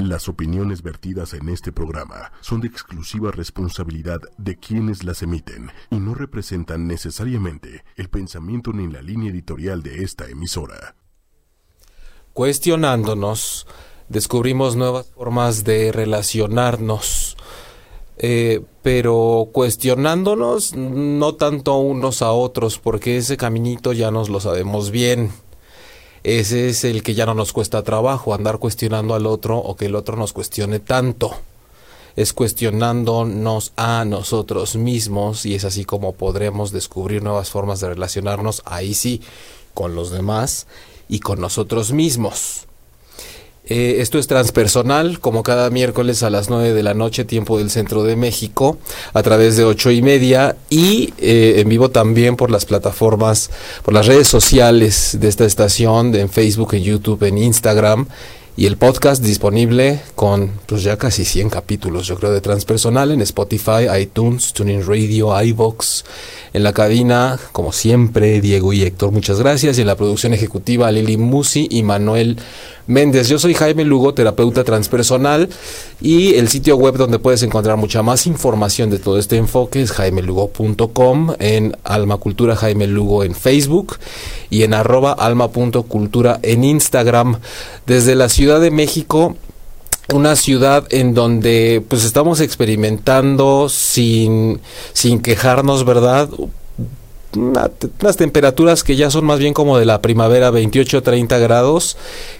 Las opiniones vertidas en este programa son de exclusiva responsabilidad de quienes las emiten y no representan necesariamente el pensamiento ni la línea editorial de esta emisora. Cuestionándonos, descubrimos nuevas formas de relacionarnos, eh, pero cuestionándonos no tanto unos a otros, porque ese caminito ya nos lo sabemos bien ese es el que ya no nos cuesta trabajo, andar cuestionando al otro o que el otro nos cuestione tanto. Es cuestionándonos a nosotros mismos y es así como podremos descubrir nuevas formas de relacionarnos, ahí sí, con los demás y con nosotros mismos. Eh, esto es transpersonal, como cada miércoles a las 9 de la noche, tiempo del centro de México, a través de ocho y media y eh, en vivo también por las plataformas, por las redes sociales de esta estación, en Facebook, en YouTube, en Instagram y el podcast disponible con pues ya casi 100 capítulos, yo creo, de transpersonal en Spotify, iTunes, Tuning Radio, iVox. En la cabina, como siempre, Diego y Héctor, muchas gracias. Y en la producción ejecutiva, Lili Musi y Manuel Méndez. Yo soy Jaime Lugo, terapeuta transpersonal. Y el sitio web donde puedes encontrar mucha más información de todo este enfoque es jaimelugo.com, en Alma Cultura Jaime Lugo en Facebook y en arroba alma.cultura en Instagram. Desde la Ciudad de México una ciudad en donde pues estamos experimentando sin, sin quejarnos, ¿verdad? Unas temperaturas que ya son más bien como de la primavera, 28-30 grados,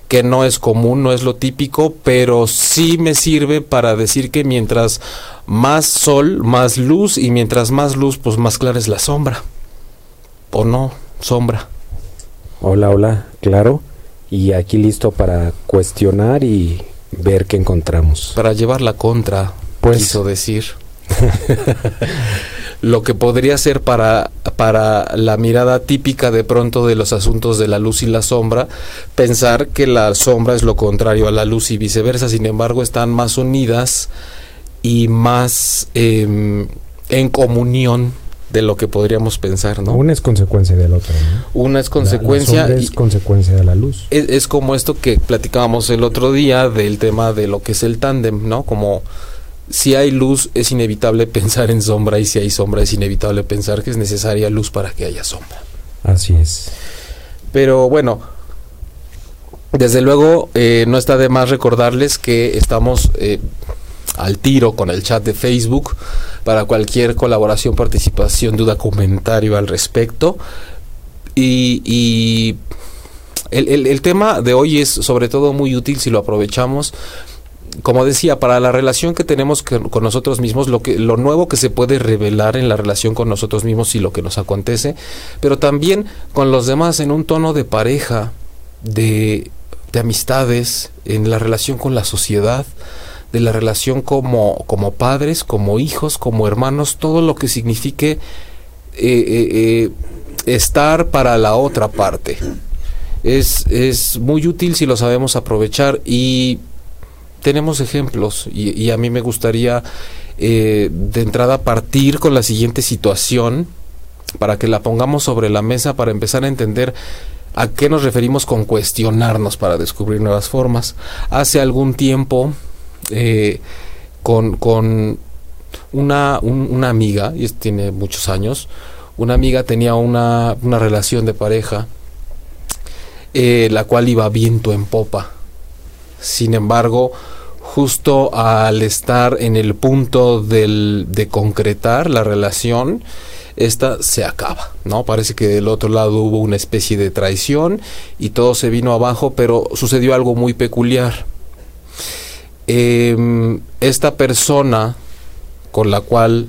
que no es común, no es lo típico, pero sí me sirve para decir que mientras más sol, más luz, y mientras más luz, pues más clara es la sombra. ¿O no? Sombra. Hola, hola, claro. Y aquí listo para cuestionar y ver qué encontramos. Para llevar la contra, pues, quiso decir. lo que podría ser para, para la mirada típica de pronto de los asuntos de la luz y la sombra, pensar que la sombra es lo contrario a la luz y viceversa, sin embargo están más unidas y más em, en comunión de lo que podríamos pensar, ¿no? Una es consecuencia del otro, ¿no? Una es consecuencia. La, es consecuencia de la luz. Es, como esto que platicábamos el otro día del tema de lo que es el tándem, ¿no? Como si hay luz es inevitable pensar en sombra y si hay sombra es inevitable pensar que es necesaria luz para que haya sombra. Así es. Pero bueno, desde luego eh, no está de más recordarles que estamos eh, al tiro con el chat de Facebook para cualquier colaboración, participación, duda, comentario al respecto. Y, el, tema de hoy es sobre todo muy útil si lo aprovechamos. Como decía, para la relación que tenemos con nosotros mismos, lo, que, lo nuevo que se puede revelar en la relación con nosotros mismos y lo que nos acontece, pero también con los demás en un tono de pareja, de, de amistades, en la relación con la sociedad de la relación como, como padres, como hijos, como hermanos, todo lo que signifique eh, eh, eh, estar para la otra parte. Es, es, muy útil si lo sabemos aprovechar y tenemos ejemplos y, a mí me gustaría de entrada partir con la siguiente situación para que la pongamos sobre la mesa para empezar a entender a qué nos referimos con cuestionarnos para descubrir nuevas formas. Hace algún tiempo eh, con, con una, una amiga, y tiene muchos años, una amiga tenía una, una relación de pareja, eh, la cual iba viento en popa. Sin embargo, justo al estar en el punto del, de concretar la relación, esta se acaba, ¿no? Parece que del otro lado hubo una especie de traición y todo se vino abajo, pero sucedió algo muy peculiar eh, esta persona con la cual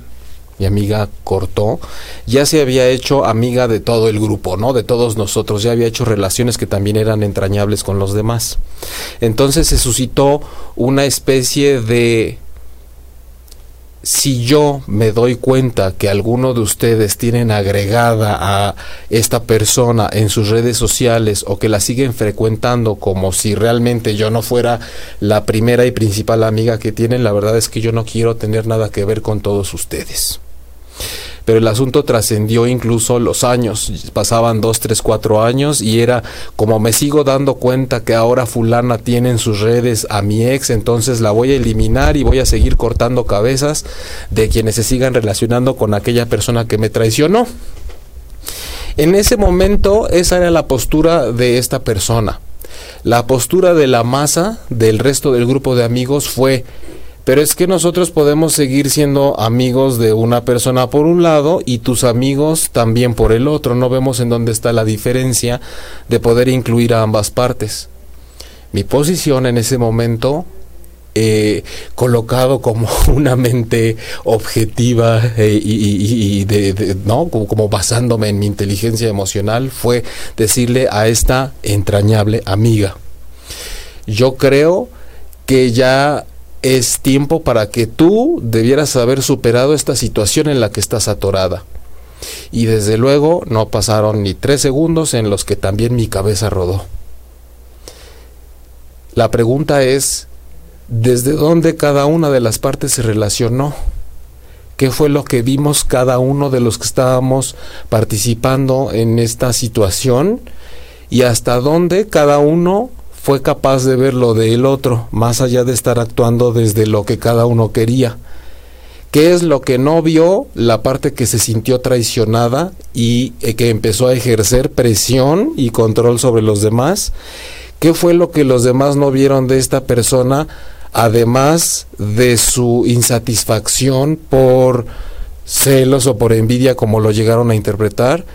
mi amiga cortó, ya se había hecho amiga de todo el grupo, ¿no? De todos nosotros, ya había hecho relaciones que también eran entrañables con los demás. Entonces se suscitó una especie de si yo me doy cuenta que alguno de ustedes tienen agregada a esta persona en sus redes sociales o que la siguen frecuentando como si realmente yo no fuera la primera y principal amiga que tienen, la verdad es que yo no quiero tener nada que ver con todos ustedes. Pero el asunto trascendió incluso los años, pasaban dos, tres, cuatro años y era como me sigo dando cuenta que ahora fulana tiene en sus redes a mi ex, entonces la voy a eliminar y voy a seguir cortando cabezas de quienes se sigan relacionando con aquella persona que me traicionó. En ese momento esa era la postura de esta persona. La postura de la masa del resto del grupo de amigos fue pero es que nosotros podemos seguir siendo amigos de una persona por un lado y tus amigos también por el otro. No vemos en dónde está la diferencia de poder incluir a ambas partes. Mi posición en ese momento, eh, colocado como una mente objetiva eh, y, no como basándome en mi inteligencia emocional, fue decirle a esta entrañable amiga. Yo creo que ya es tiempo para que tú debieras haber superado esta situación en la que estás atorada. Y desde luego no pasaron ni tres segundos en los que también mi cabeza rodó. La pregunta es, ¿desde dónde cada una de las partes se relacionó? ¿Qué fue lo que vimos cada uno de los que estábamos participando en esta situación? ¿Y hasta dónde cada uno fue capaz de ver lo del otro, más allá de estar actuando desde lo que cada uno quería. ¿Qué es lo que no vio? La parte que se sintió traicionada y eh, que empezó a ejercer presión y control sobre los demás. ¿Qué fue lo que los demás no vieron de esta persona? Además de su insatisfacción por celos o por envidia como lo llegaron a interpretar.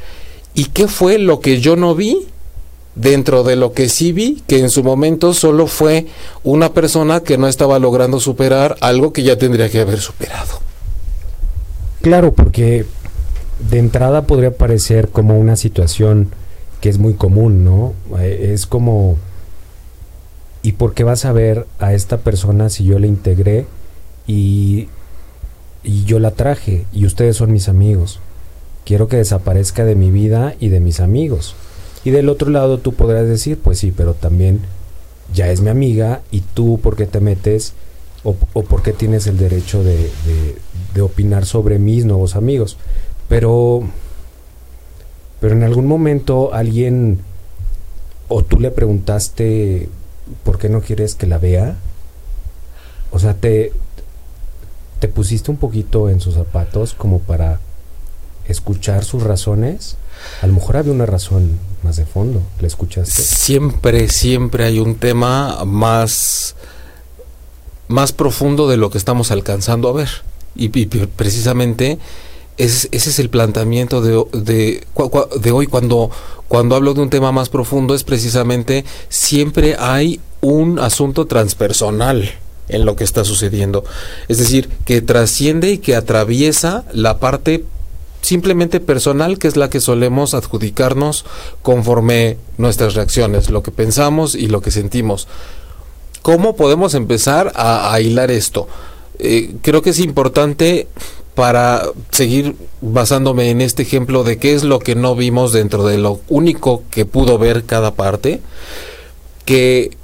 ¿Y qué fue lo que yo no vi? Dentro de lo que sí vi, que en su momento solo fue una persona que no estaba logrando superar algo que ya tendría que haber superado. Claro, porque de entrada podría parecer como una situación que es muy común, ¿no? Eh, es como, ¿y por qué vas a ver a esta persona si yo la integré y, y yo la traje y ustedes son mis amigos? Quiero que desaparezca de mi vida y de mis amigos y del otro lado tú podrás decir, pues sí, pero también ya es mi amiga y tú por qué te metes o, o por qué tienes el derecho de, opinar sobre mis nuevos amigos. Pero, pero en algún momento alguien o tú le preguntaste por qué no quieres que la vea. O sea, te, te pusiste un poquito en sus zapatos como para escuchar sus razones. A lo mejor había una razón de fondo. ¿Le escuchaste? Siempre, siempre hay un tema más, más profundo de lo que estamos alcanzando a ver. Y, precisamente ese, ese, es el planteamiento de, de, de, hoy cuando, cuando hablo de un tema más profundo es precisamente siempre hay un asunto transpersonal en lo que está sucediendo. Es decir, que trasciende y que atraviesa la parte simplemente personal, que es la que solemos adjudicarnos conforme nuestras reacciones, lo que pensamos y lo que sentimos. ¿Cómo podemos empezar a, hilar esto? Eh, creo que es importante para seguir basándome en este ejemplo de qué es lo que no vimos dentro de lo único que pudo ver cada parte, que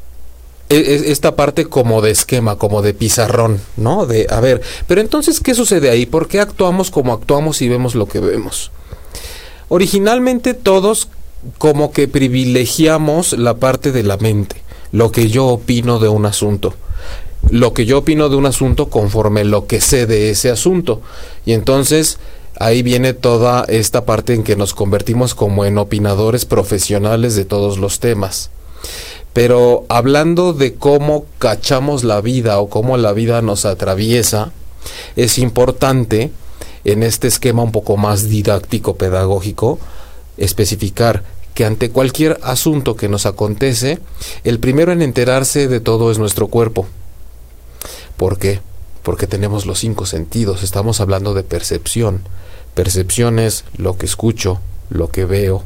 esta parte como de esquema, como de pizarrón, ¿no? De, a ver, pero entonces, ¿qué sucede ahí? ¿Por qué actuamos como actuamos y vemos lo que vemos? Originalmente todos como que privilegiamos la parte de la mente, lo que yo opino de un asunto lo que yo opino de un asunto conforme lo que sé de ese asunto. Y entonces ahí viene toda esta parte en que nos convertimos como en opinadores profesionales de todos los temas. Pero hablando de cómo cachamos la vida o cómo la vida nos atraviesa, es importante en este esquema un poco más didáctico pedagógico especificar que ante cualquier asunto que nos acontece, el primero en enterarse de todo es nuestro cuerpo. ¿Por qué? Porque tenemos los cinco sentidos, estamos hablando de percepción. Percepción es lo que escucho, lo que veo,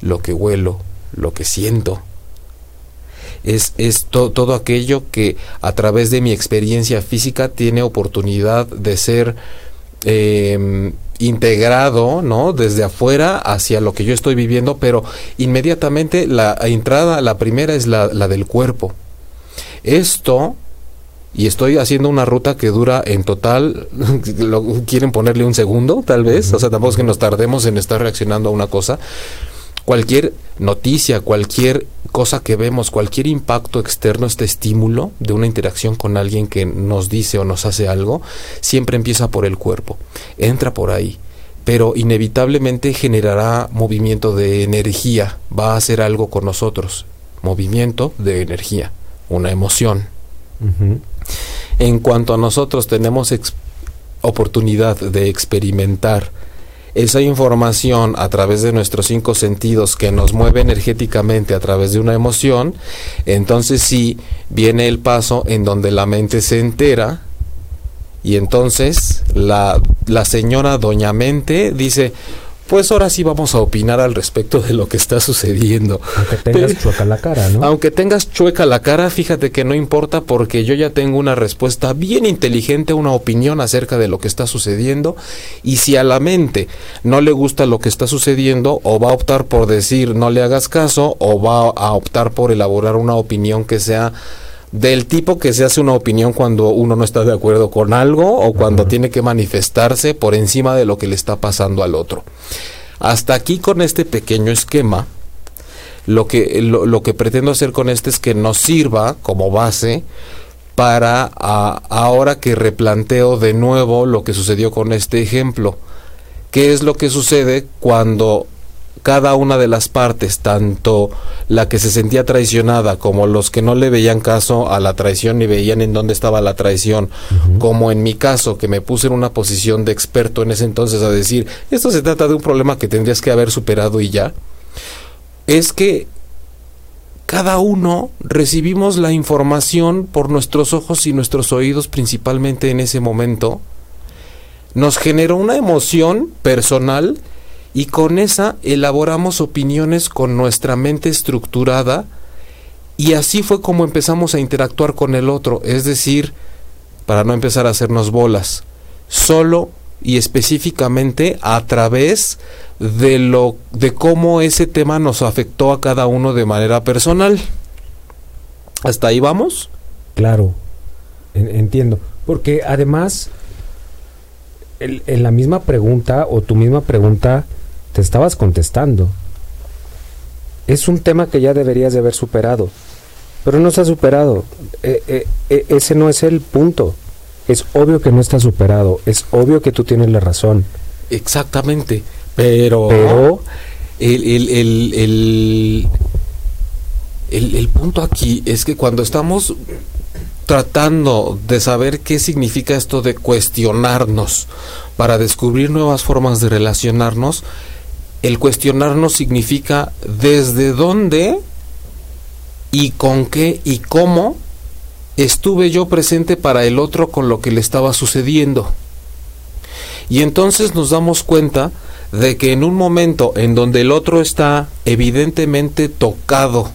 lo que huelo, lo que siento, es, es todo aquello que a través de mi experiencia física tiene oportunidad de ser em, integrado, ¿no? Desde afuera hacia lo que yo estoy viviendo, pero inmediatamente la entrada, la primera es la, la del cuerpo. Esto y estoy haciendo una ruta que dura en total, lo, quieren ponerle un segundo tal vez, o sea, tampoco es que nos tardemos en estar reaccionando a una cosa. Cualquier noticia, cualquier cosa que vemos, cualquier impacto externo, este estímulo de una interacción con alguien que nos dice o nos hace algo, siempre empieza por el cuerpo, entra por ahí, pero inevitablemente generará movimiento de energía, va a hacer algo con nosotros, movimiento de energía, una emoción. En cuanto a nosotros tenemos oportunidad de experimentar esa información a través de nuestros cinco sentidos que nos mueve energéticamente a través de una emoción, entonces sí viene el paso en donde la mente se entera y entonces la, la señora Doña Mente dice, pues ahora sí vamos a opinar al respecto de lo que está sucediendo. Aunque tengas chueca la cara, ¿no? Aunque tengas chueca la cara, fíjate que no importa porque yo ya tengo una respuesta bien inteligente, una opinión acerca de lo que está sucediendo y si a la mente no le gusta lo que está sucediendo o va a optar por decir no le hagas caso o va a optar por elaborar una opinión que sea del tipo que se hace una opinión cuando uno no está de acuerdo con algo o cuando tiene que manifestarse por encima de lo que le está pasando al otro. Hasta aquí con este pequeño esquema, lo que, lo, que pretendo hacer con este es que nos sirva como base para ahora que replanteo de nuevo lo que sucedió con este ejemplo. ¿Qué es lo que sucede cuando cada una de las partes, tanto la que se sentía traicionada como los que no le veían caso a la traición ni veían en dónde estaba la traición, como en mi caso, que me puse en una posición de experto en ese entonces a decir, esto se trata de un problema que tendrías que haber superado y ya, es que cada uno recibimos la información por nuestros ojos y nuestros oídos principalmente en ese momento, nos generó una emoción personal y con esa elaboramos opiniones con nuestra mente estructurada y así fue como empezamos a interactuar con el otro, es decir, para no empezar a hacernos bolas, solo y específicamente a través de lo de cómo ese tema nos afectó a cada uno de manera personal. ¿Hasta ahí vamos? Claro, entiendo, porque además en la misma pregunta o tu misma pregunta te estabas contestando. Es un tema que ya deberías de haber superado, pero no se ha superado. E, e, e, ese no es el punto. Es obvio que no está superado, es obvio que tú tienes la razón. Exactamente, pero, el, el, el punto aquí es que cuando estamos tratando de saber qué significa esto de cuestionarnos para descubrir nuevas formas de relacionarnos, el cuestionarnos significa desde dónde y con qué y cómo estuve yo presente para el otro con lo que le estaba sucediendo. Y entonces nos damos cuenta de que en un momento en donde el otro está evidentemente tocado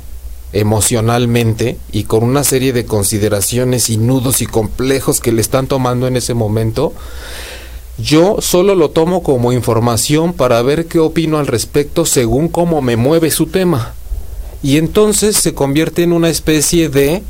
emocionalmente y con una serie de consideraciones y nudos y complejos que le están tomando en ese momento, yo solo lo tomo como información para ver qué opino al respecto según cómo me mueve su tema. Y entonces se convierte en una especie de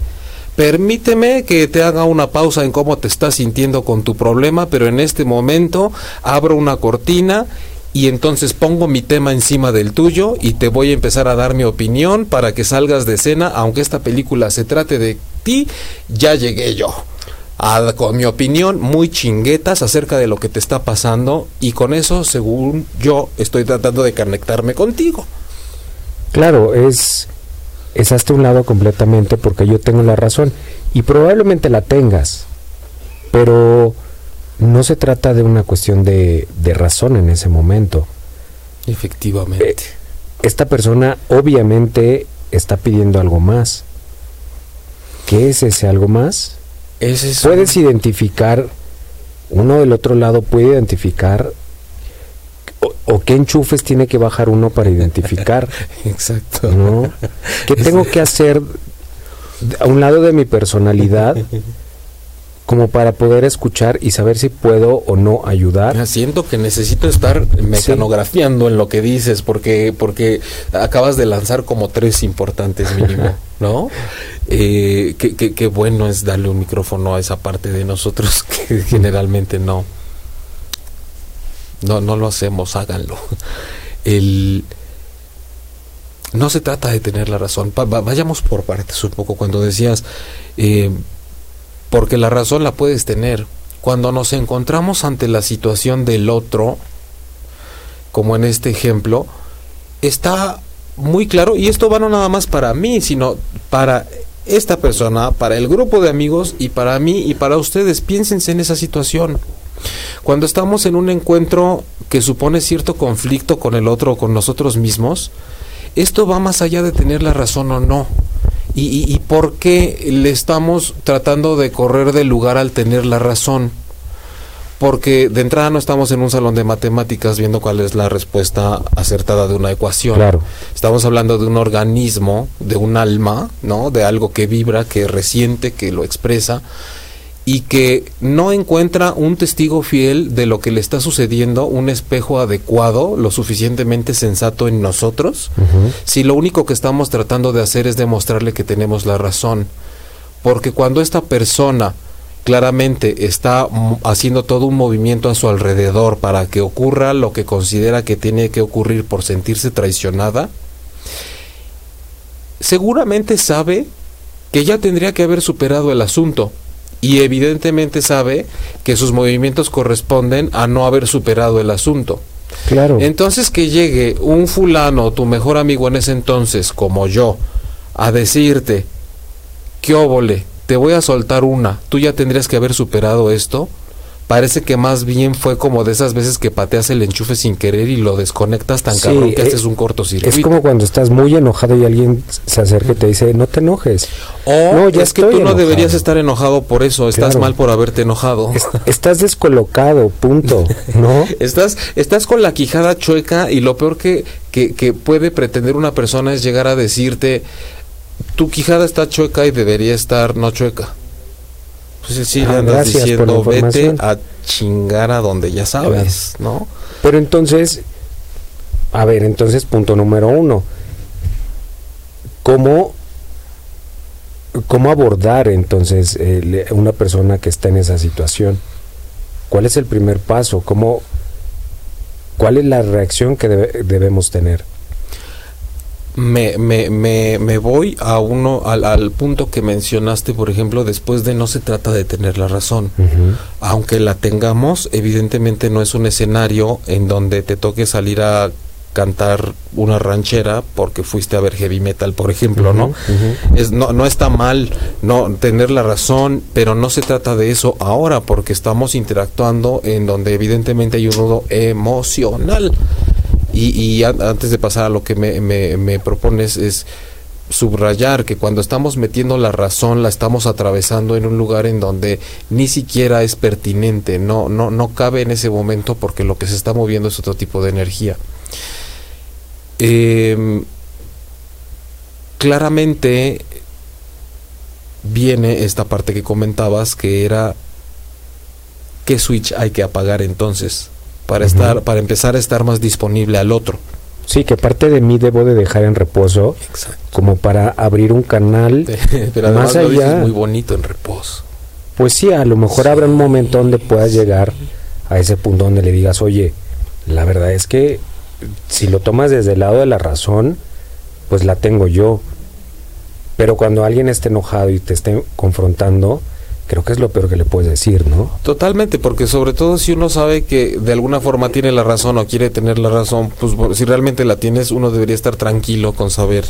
permíteme que te haga una pausa en cómo te estás sintiendo con tu problema, pero en este momento abro una cortina y entonces pongo mi tema encima del tuyo y te voy a empezar a dar mi opinión para que salgas de escena, aunque esta película se trate de ti, ya llegué yo con mi opinión muy chinguetas acerca de lo que te está pasando y con eso, según yo, estoy tratando de conectarme contigo. Claro, es, es hasta un lado completamente porque yo tengo la razón y probablemente la tengas, pero no se trata de una cuestión de, de razón en ese momento. Efectivamente. Eh, esta persona obviamente está pidiendo algo más. ¿Qué es ese algo más? Puedes identificar, uno del otro lado puede identificar o, qué enchufes tiene que bajar uno para identificar. Exacto. ¿no? ¿Qué tengo que hacer a un lado de mi personalidad como para poder escuchar y saber si puedo o no ayudar? Siento que necesito estar mecanografiando en lo que dices porque porque acabas de lanzar como tres importantes mínimo. ¿no? Eh, qué, bueno es darle un micrófono a esa parte de nosotros que generalmente no. No, no lo hacemos, háganlo. El, no se trata de tener la razón. vayamos por partes un poco cuando decías, eh, porque la razón la puedes tener. Cuando nos encontramos ante la situación del otro, como en este ejemplo, está muy claro, y esto va no nada más para mí, sino para esta persona, para el grupo de amigos y para mí y para ustedes. Piénsense en esa situación. Cuando estamos en un encuentro que supone cierto conflicto con el otro o con nosotros mismos, esto va más allá de tener la razón o no. ¿Y, y, por qué le estamos tratando de correr del lugar al tener la razón? Porque de entrada no estamos en un salón de matemáticas viendo cuál es la respuesta acertada de una ecuación. Claro. Estamos hablando de un organismo, de un alma, ¿no? De algo que vibra, que resiente, que lo expresa y que no encuentra un testigo fiel de lo que le está sucediendo, un espejo adecuado, lo suficientemente sensato en nosotros, si lo único que estamos tratando de hacer es demostrarle que tenemos la razón. Porque cuando esta persona claramente está haciendo todo un movimiento a su alrededor para que ocurra lo que considera que tiene que ocurrir por sentirse traicionada, seguramente sabe que ya tendría que haber superado el asunto y evidentemente sabe que sus movimientos corresponden a no haber superado el asunto. Claro. Entonces que llegue un fulano, tu mejor amigo en ese entonces, como yo, a decirte, qué óvole, te voy a soltar una, tú ya tendrías que haber superado esto, parece que más bien fue como de esas veces que pateas el enchufe sin querer y lo desconectas tan cabrón que eh, haces un cortocircuito. Es como cuando estás muy enojado y alguien se acerca y te dice, no te enojes. O no, ya es que tú no deberías estar enojado por eso, estás mal por haberte enojado. estás descolocado, punto, ¿no? estás, estás con la quijada chueca y lo peor que, que, que puede pretender una persona es llegar a decirte, tu quijada está chueca y debería estar no chueca. Pues sí, ah, andas diciendo, vete a chingar a donde ya sabes, ¿no? Pero entonces, a ver, entonces punto número uno, ¿cómo, cómo abordar entonces eh, una persona que está en esa situación? ¿Cuál es el primer paso? ¿Cómo, ¿Cuál es la reacción que debemos tener? Me, me, me, me voy a uno al, al, punto que mencionaste, por ejemplo, después de no se trata de tener la razón. Aunque la tengamos, evidentemente no es un escenario en donde te toque salir a cantar una ranchera porque fuiste a ver heavy metal, por ejemplo, ¿no? Es, no, no está mal no tener la razón, pero no se trata de eso ahora porque estamos interactuando en donde evidentemente hay un nudo emocional. Y, antes de pasar a lo que me, propones es subrayar que cuando estamos metiendo la razón la estamos atravesando en un lugar en donde ni siquiera es pertinente, no, no, no cabe en ese momento porque lo que se está moviendo es otro tipo de energía. Em, claramente viene esta parte que comentabas que era qué switch hay que apagar entonces para estar para empezar a estar más disponible al otro. Sí, que parte de mí debo de dejar en reposo, como para abrir un canal Pero más allá. muy bonito en reposo. Pues sí, a lo mejor habrá un momento donde puedas llegar a ese punto donde le digas, oye, la verdad es que si lo tomas desde el lado de la razón, pues la tengo yo. Pero cuando alguien esté enojado y te esté confrontando, creo que es lo peor que le puedes decir, ¿no? Totalmente, porque sobre todo si uno sabe que de alguna forma tiene la razón o quiere tener la razón, pues si realmente la tienes, uno debería estar tranquilo con saber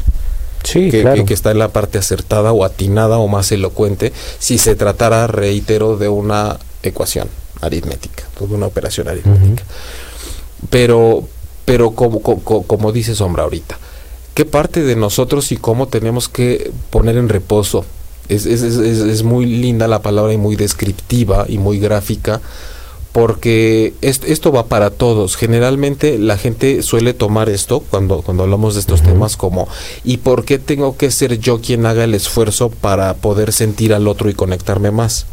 que, que, está en la parte acertada o atinada o más elocuente, si se tratara, reitero, de una ecuación aritmética, de una operación aritmética. Pero, pero como, como, como dice Sombra ahorita, ¿qué parte de nosotros y cómo tenemos que poner en reposo es, es, es, es, muy linda la palabra y muy descriptiva y muy gráfica porque esto, va para todos. Generalmente la gente suele tomar esto cuando, cuando hablamos de estos temas como ¿y por qué tengo que ser yo quien haga el esfuerzo para poder sentir al otro y conectarme más?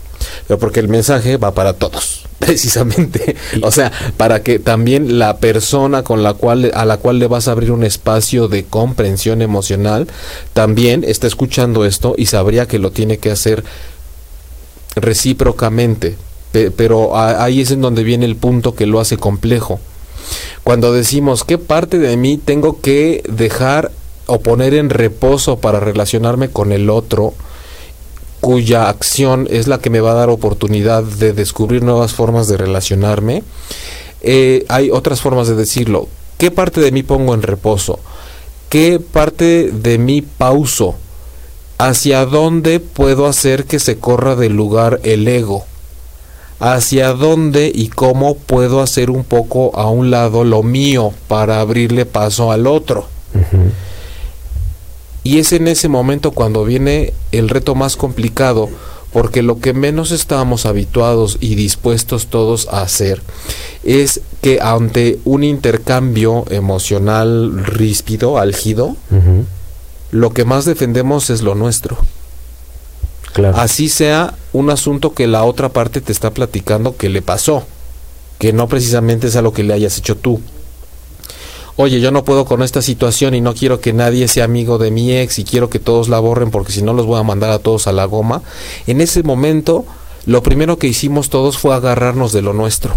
Pero porque el mensaje va para todos. precisamente. O sea, para que también la persona con la cual a la cual le vas a abrir un espacio de comprensión emocional también está escuchando esto y sabría que lo tiene que hacer recíprocamente. Pero ahí es en donde viene el punto que lo hace complejo. Cuando decimos qué parte de mí tengo que dejar o poner en reposo para relacionarme con el otro, cuya acción es la que me va a dar oportunidad de descubrir nuevas formas de relacionarme, eh, hay otras formas de decirlo. ¿Qué parte de mí pongo en reposo? ¿Qué parte de mí pauso? ¿Hacia dónde puedo hacer que se corra del lugar el ego? ¿Hacia dónde y cómo puedo hacer un poco a un lado lo mío para abrirle paso al otro? Y es en ese momento cuando viene el reto más complicado, porque lo que menos estábamos habituados y dispuestos todos a hacer es que ante un intercambio emocional ríspido, álgido, lo que más defendemos es lo nuestro. Así sea un asunto que la otra parte te está platicando que le pasó, que no precisamente es a lo que le hayas hecho tú oye, yo no puedo con esta situación y no quiero que nadie sea amigo de mi ex y quiero que todos la borren porque si no los voy a mandar a todos a la goma. En ese momento, lo primero que hicimos todos fue agarrarnos de lo nuestro.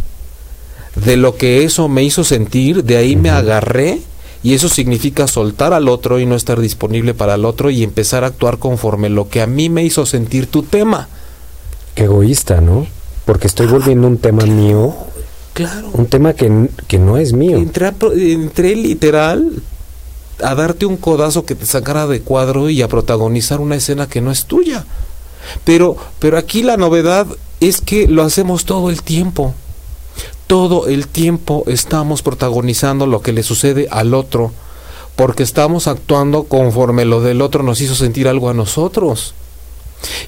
De lo que eso me hizo sentir, de ahí me agarré y eso significa soltar al otro y no estar disponible para el otro y empezar a actuar conforme lo que a mí me hizo sentir tu tema. Qué egoísta, ¿no? Porque estoy volviendo un tema mío Claro. Un tema que, no es mío. Entré, literal a darte un codazo que te sacara de cuadro y a protagonizar una escena que no es tuya. Pero, pero aquí la novedad es que lo hacemos todo el tiempo. Todo el tiempo estamos protagonizando lo que le sucede al otro, porque estamos actuando conforme lo del otro nos hizo sentir algo a nosotros.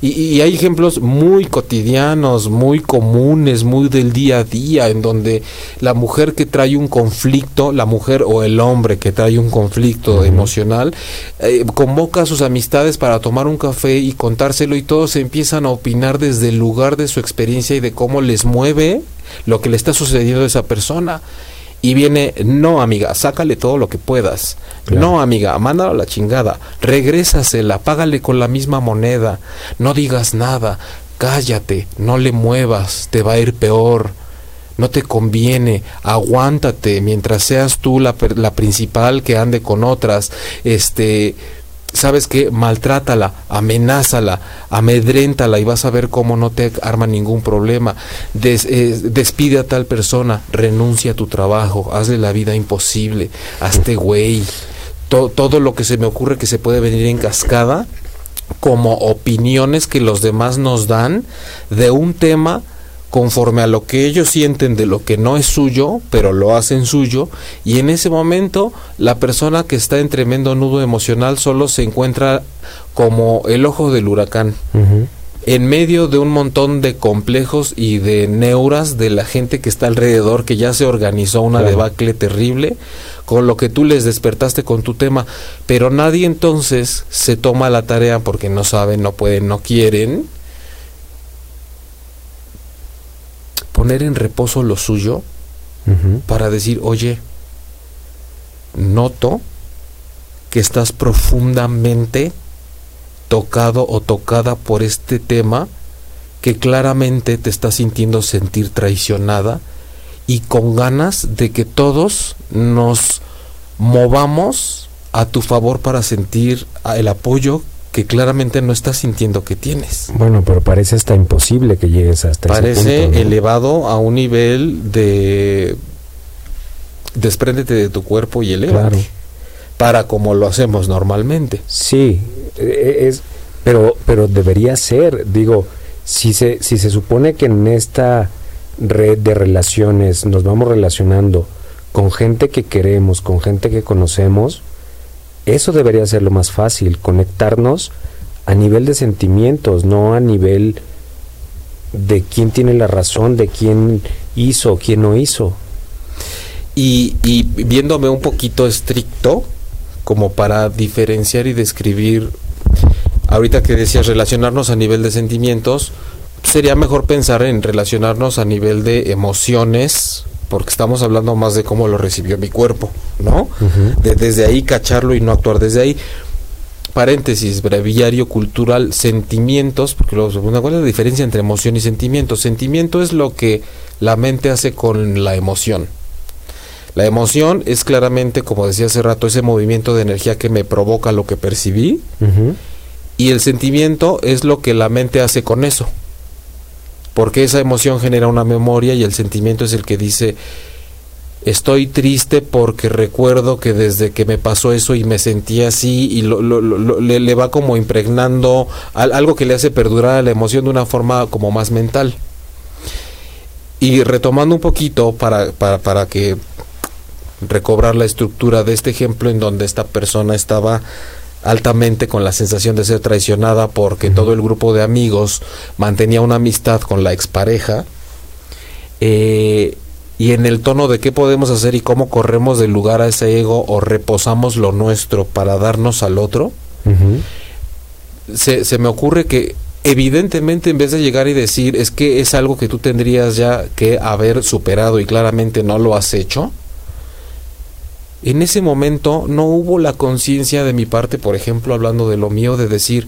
Y, hay ejemplos muy cotidianos, muy comunes, muy del día a día, en donde la mujer que trae un conflicto, la mujer o el hombre que trae un conflicto emocional, eh, convoca a sus amistades para tomar un café y contárselo y todos empiezan a opinar desde el lugar de su experiencia y de cómo les mueve lo que le está sucediendo a esa persona y viene, no amiga, sácale todo lo que puedas. No amiga, mándalo a la chingada. Regrésasela, págale con la misma moneda. No digas nada, cállate, no le muevas, te va a ir peor. No te conviene, aguántate mientras seas tú la, la principal que ande con otras. Este, ¿sabes qué? Maltrátala, amenázala, amedréntala y vas a ver cómo no te arma ningún problema. Eh, despide a tal persona, renuncia a tu trabajo, hazle la vida imposible, hazte güey. todo lo que se me ocurre que se puede venir en cascada como opiniones que los demás nos dan de un tema conforme a lo que ellos sienten de lo que no es suyo, pero lo hacen suyo, y en ese momento la persona que está en tremendo nudo emocional solo se encuentra como el ojo del huracán. En medio de un montón de complejos y de neuras de la gente que está alrededor, que ya se organizó una debacle terrible, con lo que tú les despertaste con tu tema, pero nadie entonces se toma la tarea porque no saben, no pueden, no quieren, poner en reposo lo suyo para decir, oye, noto que estás profundamente tocado o tocada por este tema, que claramente te estás sintiendo sentir traicionada y con ganas de que todos nos movamos a tu favor para sentir el apoyo que claramente no estás sintiendo que tienes. Bueno, pero parece hasta imposible que llegues hasta parece ese punto. Parece elevado a un nivel de despréndete de tu cuerpo y eleva. Claro. Para como lo hacemos normalmente. Sí, e, e, es pero pero debería ser, digo, si se si se supone que en esta red de relaciones nos vamos relacionando con gente que queremos, con gente que conocemos, eso debería ser lo más fácil, conectarnos a nivel de sentimientos, no a nivel de quién tiene la razón, de quién hizo, quién no hizo. Y, y viéndome un poquito estricto, como para diferenciar y describir, ahorita que decías relacionarnos a nivel de sentimientos, sería mejor pensar en relacionarnos a nivel de emociones, porque estamos hablando más de cómo lo recibió mi cuerpo, ¿no? de, desde ahí cacharlo y no actuar desde ahí. Paréntesis, breviario cultural, sentimientos, porque luego, ¿cuál es la diferencia entre emoción y sentimiento? Sentimiento es lo que la mente hace con la emoción. La emoción es claramente, como decía hace rato, ese movimiento de energía que me provoca lo que percibí. Y el sentimiento es lo que la mente hace con eso. Porque esa emoción genera una memoria y el sentimiento es el que dice, estoy triste porque recuerdo que desde que me pasó eso y me sentí así y le, va como impregnando algo que le hace perdurar la emoción de una forma como más mental. Y retomando un poquito para, para, para que recobrar la estructura de este ejemplo en donde esta persona estaba altamente con la sensación de ser traicionada porque todo el grupo de amigos mantenía una amistad con la expareja. Eh, y en el tono de qué podemos hacer y cómo corremos del lugar a ese ego o reposamos lo nuestro para darnos al otro, se, se me ocurre que evidentemente en vez de llegar y decir es que es algo que tú tendrías ya que haber superado y claramente no lo has hecho, en ese momento no hubo la conciencia de mi parte, por ejemplo, hablando de lo mío, de decir,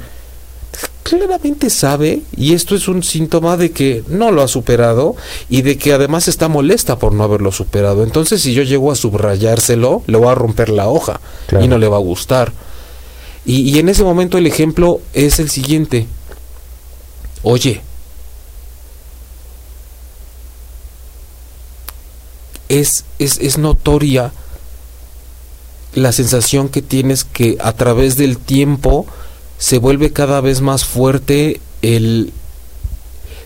claramente sabe, y esto es un síntoma de que no lo ha superado y de que además está molesta por no haberlo superado. Entonces, si yo llego a subrayárselo, le voy a romper la hoja y no le va a gustar. Y, y, en ese momento el ejemplo es el siguiente. Oye, es, es, es notoria la sensación que tienes que a través del tiempo se vuelve cada vez más fuerte el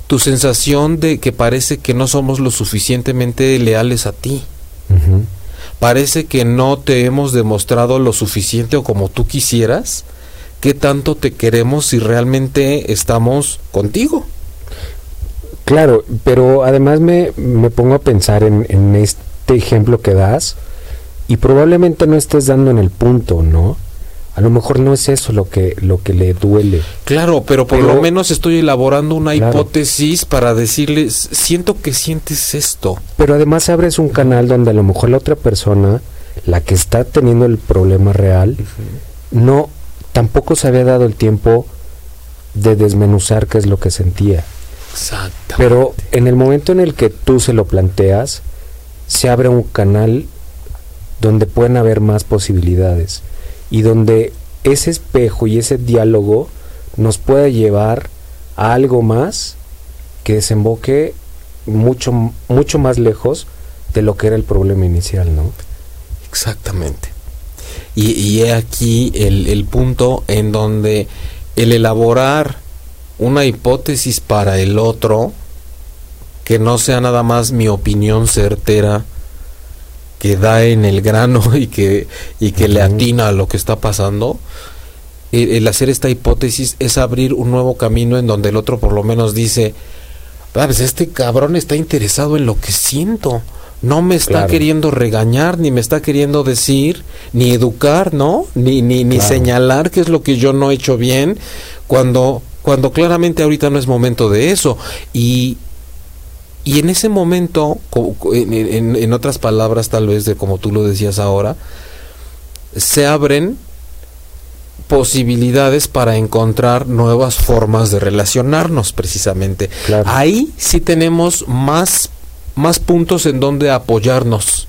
tu sensación de que parece que no somos lo suficientemente leales a ti. Parece que no te hemos demostrado lo suficiente o como tú quisieras, qué tanto te queremos si realmente estamos contigo. Claro, pero además me, me pongo a pensar en, en este ejemplo que das, y probablemente no estés dando en el punto, ¿no? A lo mejor no es eso lo que lo que le duele. Claro, pero por lo menos estoy elaborando una hipótesis para decirles, siento que sientes esto. Pero además abres un canal donde a lo mejor la otra persona, la que está teniendo el problema real, no tampoco se había dado el tiempo de desmenuzar qué es lo que sentía. Exacto. Pero en el momento en el que tú se lo planteas, se abre un canal donde pueden haber más posibilidades y donde ese espejo y ese diálogo nos puede llevar a algo más que desemboque mucho, mucho más lejos de lo que era el problema inicial, ¿no? Exactamente. Y, y he aquí el, el punto en donde el elaborar una hipótesis para el otro, que no sea nada más mi opinión certera, que da en el grano y que, y que le atina a lo que está pasando, el, hacer esta hipótesis es abrir un nuevo camino en donde el otro por lo menos dice, pues este cabrón está interesado en lo que siento. No me está queriendo regañar, ni me está queriendo decir, ni educar, ¿no? Ni, ni, ni señalar qué es lo que yo no he hecho bien, cuando, cuando claramente ahorita no es momento de eso. Y, y en ese momento, en, otras palabras tal vez de como tú lo decías ahora, se abren posibilidades para encontrar nuevas formas de relacionarnos precisamente. Ahí sí tenemos más, más puntos en donde apoyarnos.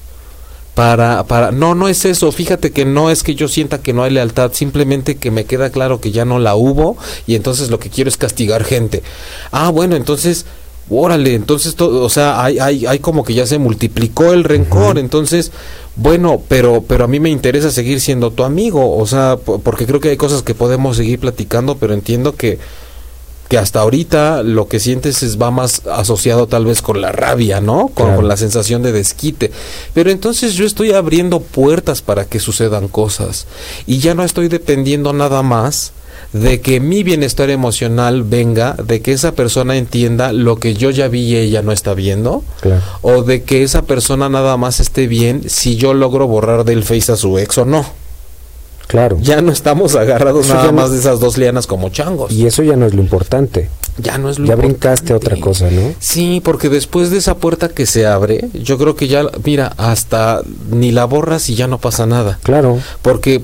Para, para, no, no es eso, fíjate que no es que yo sienta que no hay lealtad, simplemente que me queda claro que ya no la hubo y entonces lo que quiero es castigar gente. Ah, bueno, entonces órale, entonces, todo, o sea, hay, hay, hay como que ya se multiplicó el rencor, entonces, bueno, pero, pero a mí me interesa seguir siendo tu amigo, o sea, porque creo que hay cosas que podemos seguir platicando, pero entiendo que, que hasta ahorita lo que sientes es, va más asociado tal vez con la rabia, ¿no? Con, con la sensación de desquite. Pero entonces yo estoy abriendo puertas para que sucedan cosas y ya no estoy dependiendo nada más de que mi bienestar emocional venga de que esa persona entienda lo que yo ya vi y ella no está viendo, o de que esa persona nada más esté bien si yo logro borrar del face a su ex o no. Claro. Ya no estamos agarrados nada más de esas dos lianas como changos. Y eso ya no es lo importante. ya no es lo Ya brincaste a otra cosa, ¿no? Sí, porque después de esa puerta que se abre, yo creo que ya, mira, hasta ni la borras y ya no pasa nada. Claro. Porque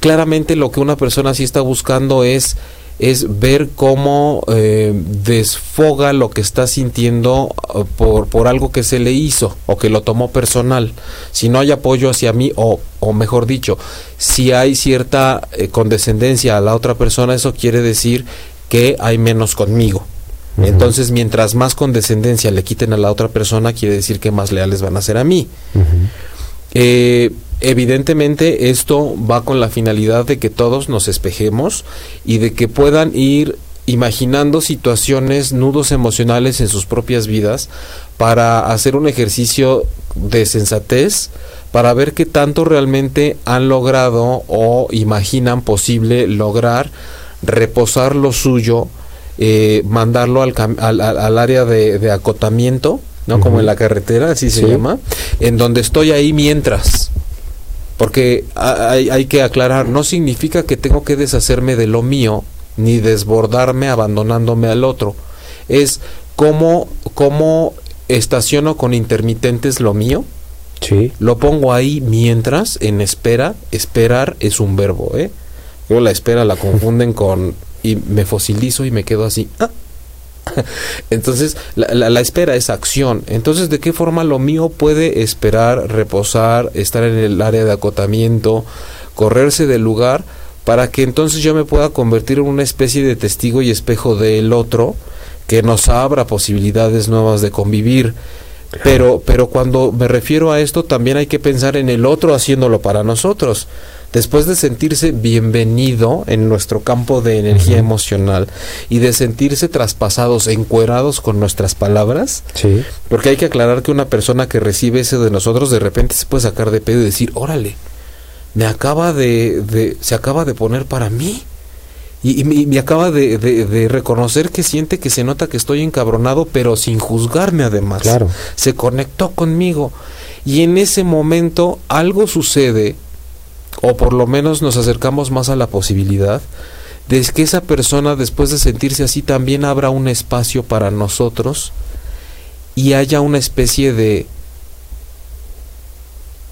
claramente lo que una persona sí está buscando es es ver cómo eh, desfoga lo que está sintiendo uh, por, por algo que se le hizo o que lo tomó personal. Si no hay apoyo hacia mí, o, o mejor dicho, si hay cierta eh, condescendencia a la otra persona, eso quiere decir que hay menos conmigo. Entonces, mientras más condescendencia le quiten a la otra persona, quiere decir que más leales van a ser a mí. eh, evidentemente esto va con la finalidad de que todos nos espejemos y de que puedan ir imaginando situaciones, nudos emocionales en sus propias vidas para hacer un ejercicio de sensatez, para ver qué tanto realmente han logrado o imaginan posible lograr reposar lo suyo, eh, mandarlo al, al, al área de, de, acotamiento, ¿no? Como en la carretera, así se llama, en donde estoy ahí mientras. Porque hay, hay, que aclarar, no significa que tengo que deshacerme de lo mío, ni desbordarme abandonándome al otro. Es cómo, cómo estaciono con intermitentes lo mío. Sí. Lo pongo ahí mientras, en espera. Esperar es un verbo, ¿eh? Yo la espera la confunden con... y me fosilizo y me quedo así. Ah. Entonces, la, la, la, espera es acción. Entonces, ¿de qué forma lo mío puede esperar, reposar, estar en el área de acotamiento, correrse del lugar, para que entonces yo me pueda convertir en una especie de testigo y espejo del otro que nos abra posibilidades nuevas de convivir? Pero, pero cuando me refiero a esto, también hay que pensar en el otro haciéndolo para nosotros después de sentirse bienvenido en nuestro campo de energía uh -huh. emocional y de sentirse traspasados, encuerados con nuestras palabras, sí. porque hay que aclarar que una persona que recibe eso de nosotros de repente se puede sacar de pedo y decir, órale, me acaba de, de se acaba de poner para mí. Y, y, me, me, acaba de, de, de, reconocer que siente que se nota que estoy encabronado, pero sin juzgarme además. Claro. Se conectó conmigo. Y en ese momento algo sucede o por lo menos nos acercamos más a la posibilidad de que esa persona después de sentirse así también abra un espacio para nosotros y haya una especie de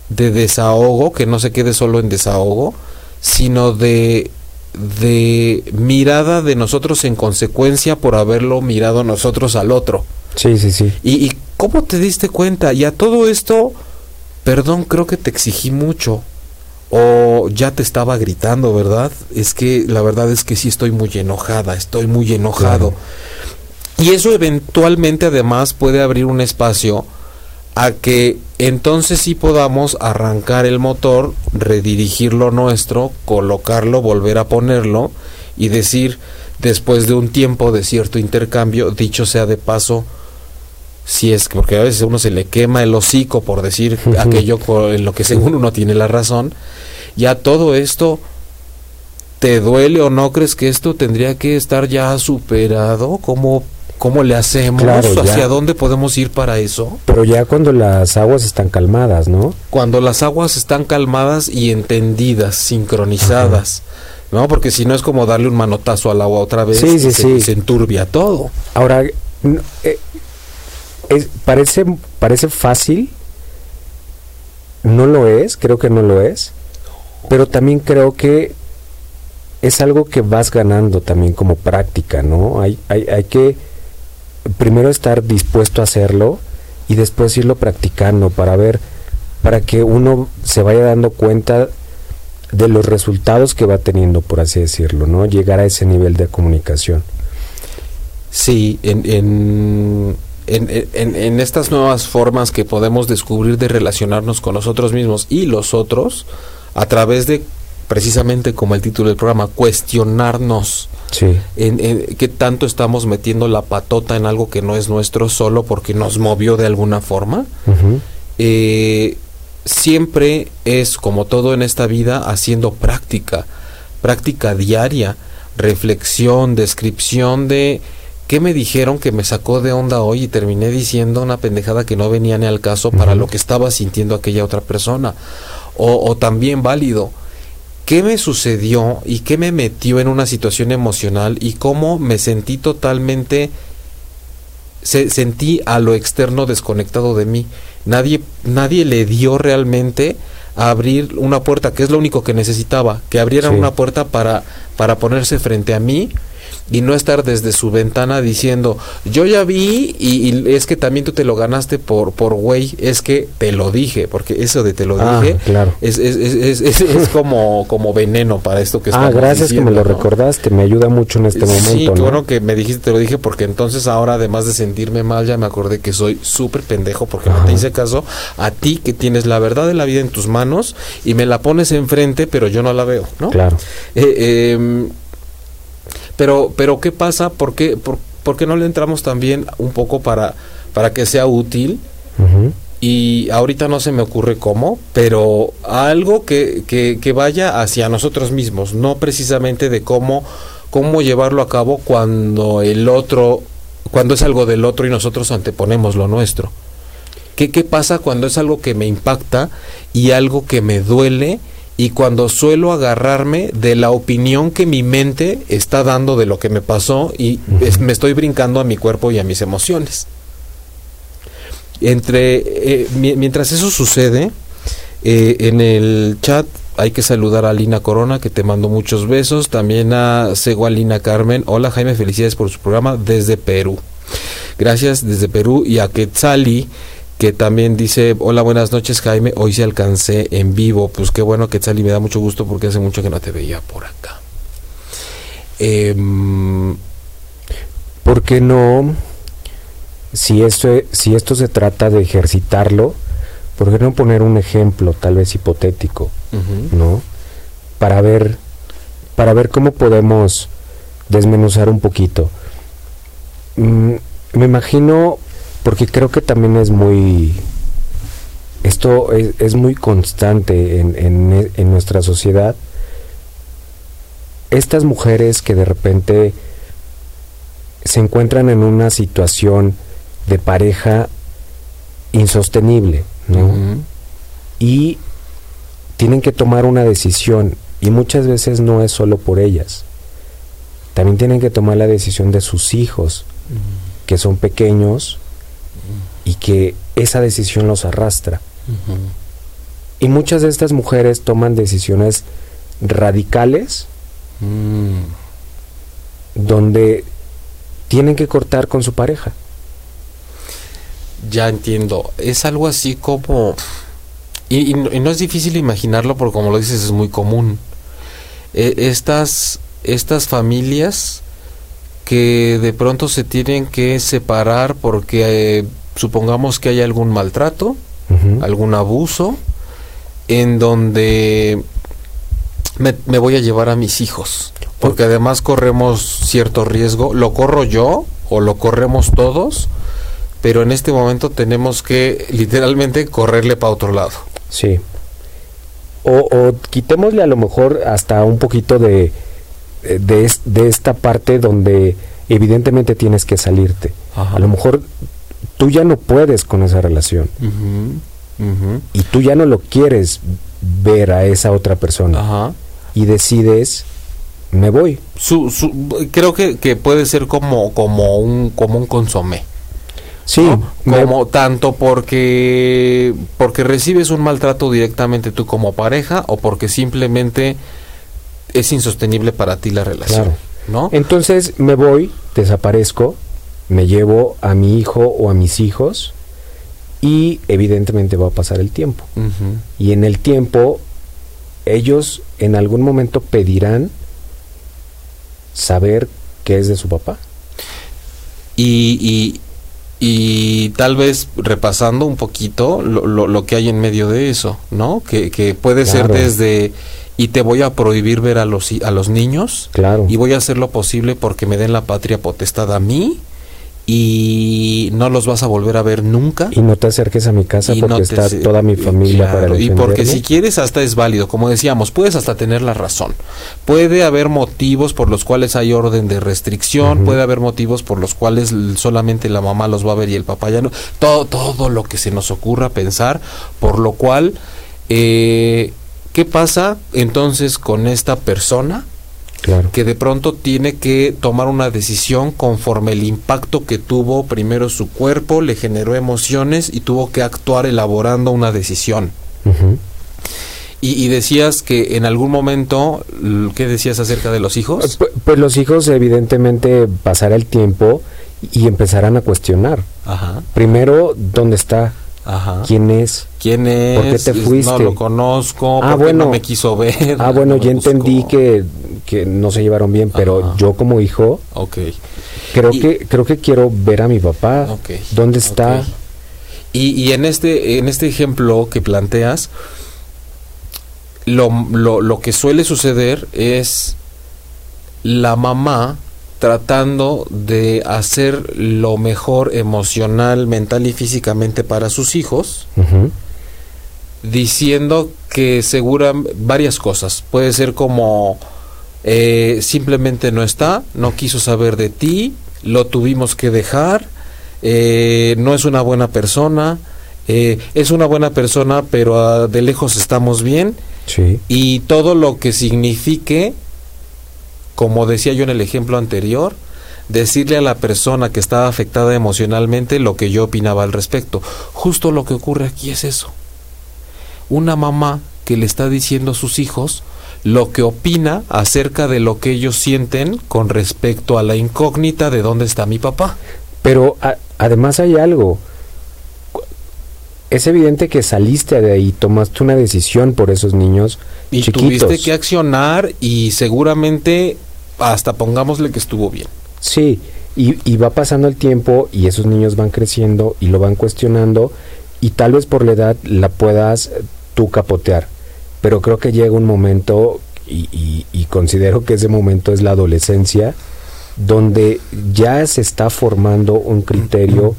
de desahogo que no se quede solo en desahogo sino de de mirada de nosotros en consecuencia por haberlo mirado nosotros al otro. Sí sí sí. Y, y cómo te diste cuenta y a todo esto perdón creo que te exigí mucho o ya te estaba gritando, ¿verdad? Es que la verdad es que sí estoy muy enojada, estoy muy enojado. Claro. Y eso eventualmente además puede abrir un espacio a que entonces sí podamos arrancar el motor, redirigir lo nuestro, colocarlo, volver a ponerlo y decir, después de un tiempo de cierto intercambio, dicho sea de paso, si es porque a veces a uno se le quema el hocico por decir uh -huh. aquello en lo que según uno tiene la razón, ya todo esto te duele o no crees que esto tendría que estar ya superado, ¿cómo, cómo le hacemos? Claro, ¿Hacia ya. dónde podemos ir para eso? Pero ya cuando las aguas están calmadas, ¿no? Cuando las aguas están calmadas y entendidas, sincronizadas. ¿No? Porque si no es como darle un manotazo al agua otra vez sí, sí, y se, sí. se enturbia todo. Ahora, eh, parece, parece fácil, no lo es, creo que no lo es, pero también creo que es algo que vas ganando también como práctica, ¿no? Hay, hay, hay que primero estar dispuesto a hacerlo y después irlo practicando para ver, para que uno se vaya dando cuenta de los resultados que va teniendo, por así decirlo, ¿no? Llegar a ese nivel de comunicación. Sí, en, en en, en, en, estas nuevas formas que podemos descubrir de relacionarnos con nosotros mismos y los otros a través de precisamente como el título del programa cuestionarnos sí. en, en qué tanto estamos metiendo la patota en algo que no es nuestro solo porque nos movió de alguna forma uh -huh. eh, siempre es como todo en esta vida haciendo práctica práctica diaria reflexión descripción de ¿Qué me dijeron que me sacó de onda hoy y terminé diciendo una pendejada que no venía ni al caso para uh -huh. lo que estaba sintiendo aquella otra persona? O, o, también válido, qué me sucedió y qué me metió en una situación emocional y cómo me sentí totalmente se, sentí a lo externo desconectado de mí. Nadie nadie le dio realmente a abrir una puerta, que es lo único que necesitaba, que abrieran Sí. una puerta para para ponerse frente a mí y no estar desde su ventana diciendo yo ya vi y, y es que también tú te lo ganaste por por güey es que te lo dije porque eso de te lo Ah, dije claro. es, es, es, es, es- es como como veneno para esto que Ah, estamos gracias que me lo ¿no? recordaste, me ayuda mucho en este momento. Sí, bueno que me dijiste, te lo dije, porque entonces ahora, además de sentirme mal, ya me acordé que soy súper pendejo porque no te hice caso a ti que tienes la verdad de la vida en tus manos y me la pones enfrente, pero yo no la veo, ¿no? Claro. Eh, em, pero, pero ¿qué pasa? ¿Por qué, por, por qué no le entramos también un poco para, para que sea útil? Y ahorita no se me ocurre cómo, pero algo que, que, que vaya hacia nosotros mismos, no precisamente de cómo, cómo llevarlo a cabo cuando el otro, cuando es algo del otro y nosotros anteponemos lo nuestro. ¿Qué, ¿Qué pasa cuando es algo que me impacta y algo que me duele y cuando suelo agarrarme de la opinión que mi mente está dando de lo que me pasó y es- me estoy brincando a mi cuerpo y a mis emociones? Entre, eh, mi- mientras eso sucede, eh, en el chat hay que saludar a Lina Corona, que te mando muchos besos. También a Segualina Carmen. Hola Jaime, felicidades por su programa desde Perú. Gracias desde Perú. Y a Quetzali, que también dice, hola, buenas noches Jaime, hoy se alcancé en vivo. Pues qué bueno Quetzali, me da mucho gusto porque hace mucho que no te veía por acá. Em, ¿Por qué no? Si esto, si esto se trata de ejercitarlo, ¿por qué no poner un ejemplo, tal vez hipotético. ¿no? Para ver, para ver cómo podemos desmenuzar un poquito. Mm, me imagino, porque creo que también es muy, esto es, es muy constante en, en- en nuestra sociedad. Estas mujeres que de repente se encuentran en una situación de pareja insostenible, ¿no? Y tienen que tomar una decisión y muchas veces no es solo por ellas. También tienen que tomar la decisión de sus hijos, que son pequeños y que esa decisión los arrastra. Y muchas de estas mujeres toman decisiones radicales Mm. donde tienen que cortar con su pareja. Ya entiendo. Es algo así como... Y, y no, y no es difícil imaginarlo porque como lo dices es muy común. Eh, estas, estas familias que de pronto se tienen que separar porque eh, supongamos que hay algún maltrato, algún abuso, en donde me, me voy a llevar a mis hijos. Porque además corremos cierto riesgo. Lo corro yo o lo corremos todos, pero en este momento tenemos que literalmente correrle para otro lado. Sí. O, o quitémosle a lo mejor hasta un poquito de, de, es- de esta parte donde evidentemente tienes que salirte. Ajá. A lo mejor tú ya no puedes con esa relación y tú ya no lo quieres ver a esa otra persona Ajá. y decides, me voy. Su, su- creo que, que puede ser como, como un, como un consomé. Sí, ¿no? me- como tanto porque porque recibes un maltrato directamente tú como pareja o porque simplemente es insostenible para ti la relación, Claro. ¿no? Entonces me voy, desaparezco, me llevo a mi hijo o a mis hijos y evidentemente va a pasar el tiempo. Y en el tiempo, ellos en algún momento pedirán saber qué es de su papá. y, y, y tal vez repasando un poquito lo, lo, lo que hay en medio de eso, ¿no? Que, que puede ser desde y te voy a prohibir ver a los a los niños Claro. y voy a hacer lo posible porque me den la patria potestad a mí y no los vas a volver a ver nunca. Y no te acerques a mi casa Y porque no está toda mi familia claro, para Y porque si quieres hasta es válido, como decíamos, puedes hasta tener la razón. Puede haber motivos por los cuales hay orden de restricción, puede haber motivos por los cuales solamente la mamá los va a ver y el papá ya no. Todo, todo lo que se nos ocurra pensar, por lo cual, eh, ¿Qué pasa entonces con esta persona Claro. que de pronto tiene que tomar una decisión conforme el impacto que tuvo primero su cuerpo, le generó emociones y tuvo que actuar elaborando una decisión? Y, y decías que en algún momento, ¿qué decías acerca de los hijos? Pu- Pues los hijos evidentemente pasará el tiempo y empezarán a cuestionar. Ajá, Primero, ¿dónde está? Ajá. ¿Quién es? ¿Quién es? ¿Por qué te fuiste? No lo conozco. Ah, ¿por qué bueno. no me quiso ver? Ah, bueno, no ya entendí que, que no se llevaron bien, pero Ajá. yo como hijo Ok, creo Y- que creo que quiero ver a mi papá. ¿Dónde está? Y, y en este en este ejemplo que planteas, lo, lo, lo que suele suceder es la mamá tratando de hacer lo mejor emocional, mental y físicamente para sus hijos, diciendo que aseguran varias cosas. Puede ser como eh, simplemente no está, no quiso saber de ti, lo tuvimos que dejar, eh, no es una buena persona, eh, es una buena persona pero ah, de lejos estamos bien Sí. y todo lo que signifique, como decía yo en el ejemplo anterior, decirle a la persona que estaba afectada emocionalmente lo que yo opinaba al respecto. Justo lo que ocurre aquí es eso. Una mamá que le está diciendo a sus hijos lo que opina acerca de lo que ellos sienten con respecto a la incógnita de dónde está mi papá. Pero a- además hay algo. Es evidente que saliste de ahí, tomaste una decisión por esos niños Y chiquitos. tuviste que accionar y seguramente hasta pongámosle que estuvo bien. Sí, y, y va pasando el tiempo y esos niños van creciendo y lo van cuestionando y tal vez por la edad la puedas eh, tú capotear. Pero creo que llega un momento, y, y- y considero que ese momento es la adolescencia, donde ya se está formando un criterio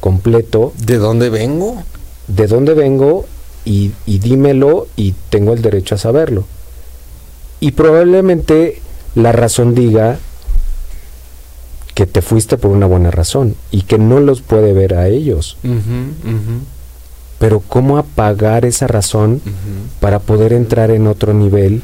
completo ¿De dónde vengo? de dónde vengo y, y dímelo y tengo el derecho a saberlo. Y probablemente la razón diga que te fuiste por una buena razón y que no los puede ver a ellos. Pero ¿cómo apagar esa razón para poder entrar en otro nivel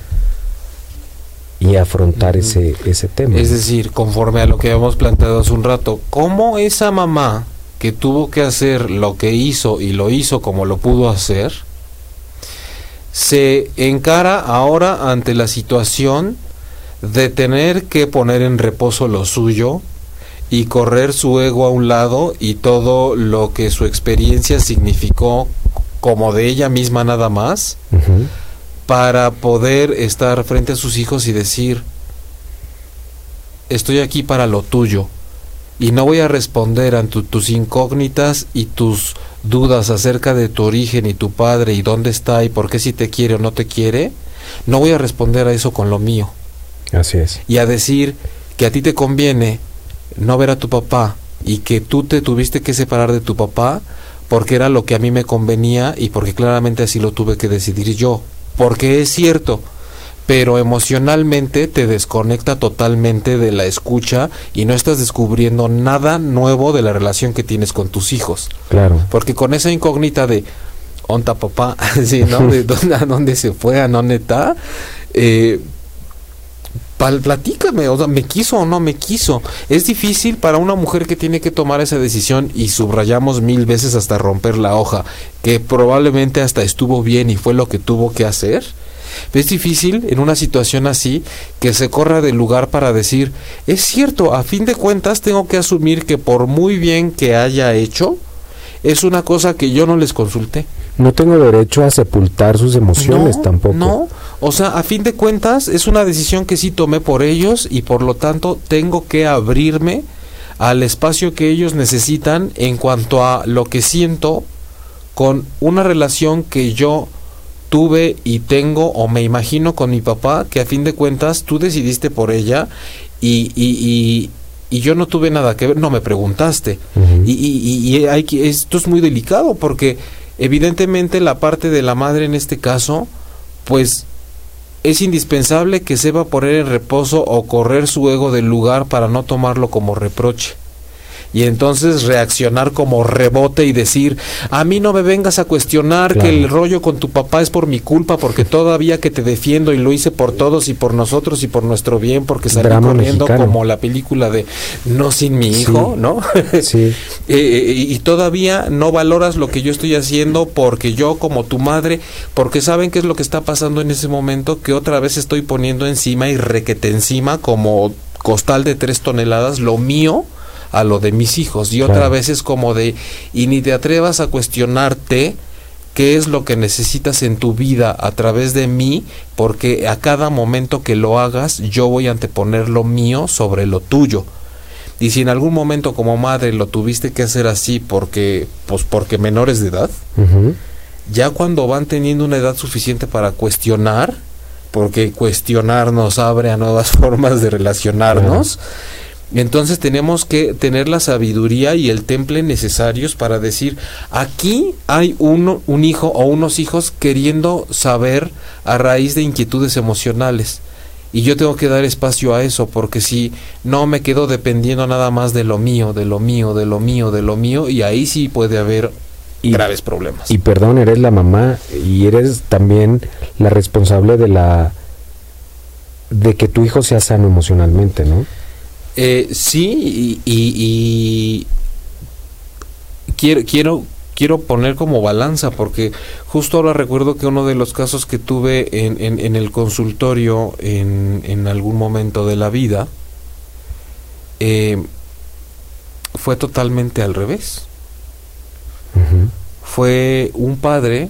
y afrontar ese, ese tema? Es decir, conforme a lo que habíamos planteado hace un rato, ¿cómo esa mamá que tuvo que hacer lo que hizo y lo hizo como lo pudo hacer, se encara ahora ante la situación de tener que poner en reposo lo suyo y correr su ego a un lado y todo lo que su experiencia significó como de ella misma nada más? Para poder estar frente a sus hijos y decir, estoy aquí para lo tuyo y no voy a responder ante tus incógnitas y tus dudas acerca de tu origen y tu padre y dónde está y por qué si te quiere o no te quiere, no voy a responder a eso con lo mío Así es. y a decir que a ti te conviene no ver a tu papá y que tú te tuviste que separar de tu papá porque era lo que a mí me convenía y porque claramente así lo tuve que decidir yo. Porque es cierto, pero emocionalmente te desconecta totalmente de la escucha y no estás descubriendo nada nuevo de la relación que tienes con tus hijos. Claro. Porque con esa incógnita de onta papá, sí, ¿no? De dónde, a dónde se fue, a dónde está, eh, pal- platícame, o sea, me quiso o no me quiso. Es difícil para una mujer que tiene que tomar esa decisión y subrayamos mil veces hasta romper la hoja, que probablemente hasta estuvo bien y fue lo que tuvo que hacer. Es difícil en una situación así que se corra del lugar para decir, es cierto, a fin de cuentas tengo que asumir que por muy bien que haya hecho, es una cosa que yo no les consulté. No tengo derecho a sepultar sus emociones No, tampoco. No, o sea, a fin de cuentas es una decisión que sí tomé por ellos y por lo tanto tengo que abrirme al espacio que ellos necesitan en cuanto a lo que siento con una relación que yo tuve y tengo o me imagino con mi papá, que a fin de cuentas tú decidiste por ella y, y, y, y yo no tuve nada que ver, no me preguntaste. Ujú. Y, y- y- y hay que, esto es muy delicado porque evidentemente la parte de la madre en este caso, pues es indispensable que sepa poner en reposo o correr su ego del lugar para no tomarlo como reproche. Y entonces reaccionar como rebote y decir, a mí no me vengas a cuestionar que el rollo con tu papá es por mi culpa, porque todavía que te defiendo y lo hice por todos y por nosotros y por nuestro bien, porque salí corriendo como la película de No sin mi hijo, ¿no? sí. Eh, eh, y todavía no valoras lo que yo estoy haciendo porque yo como tu madre, porque saben qué es lo que está pasando en ese momento, que otra vez estoy poniendo encima y requete encima como costal de tres toneladas lo mío a lo de mis hijos. Y otra vez es como de, y ni te atrevas a cuestionarte qué es lo que necesitas en tu vida a través de mí, porque a cada momento que lo hagas yo voy a anteponer lo mío sobre lo tuyo. Y si en algún momento como madre lo tuviste que hacer así porque pues porque menores de edad, ya cuando van teniendo una edad suficiente para cuestionar, porque cuestionar nos abre a nuevas formas de relacionarnos, entonces tenemos que tener la sabiduría y el temple necesarios para decir, aquí hay uno, un hijo o unos hijos queriendo saber a raíz de inquietudes emocionales. Y yo tengo que dar espacio a eso, porque si no me quedo dependiendo nada más de lo mío, de lo mío, de lo mío, de lo mío, y ahí sí puede haber graves problemas. Y perdón, eres la mamá y eres también la responsable de la de que tu hijo sea sano emocionalmente, ¿no? Eh, sí, y, quiero, quiero, quiero poner como balanza, porque justo ahora recuerdo que uno de los casos que tuve en, en, el consultorio en, en, algún momento de la vida eh, fue totalmente al revés. Fue un padre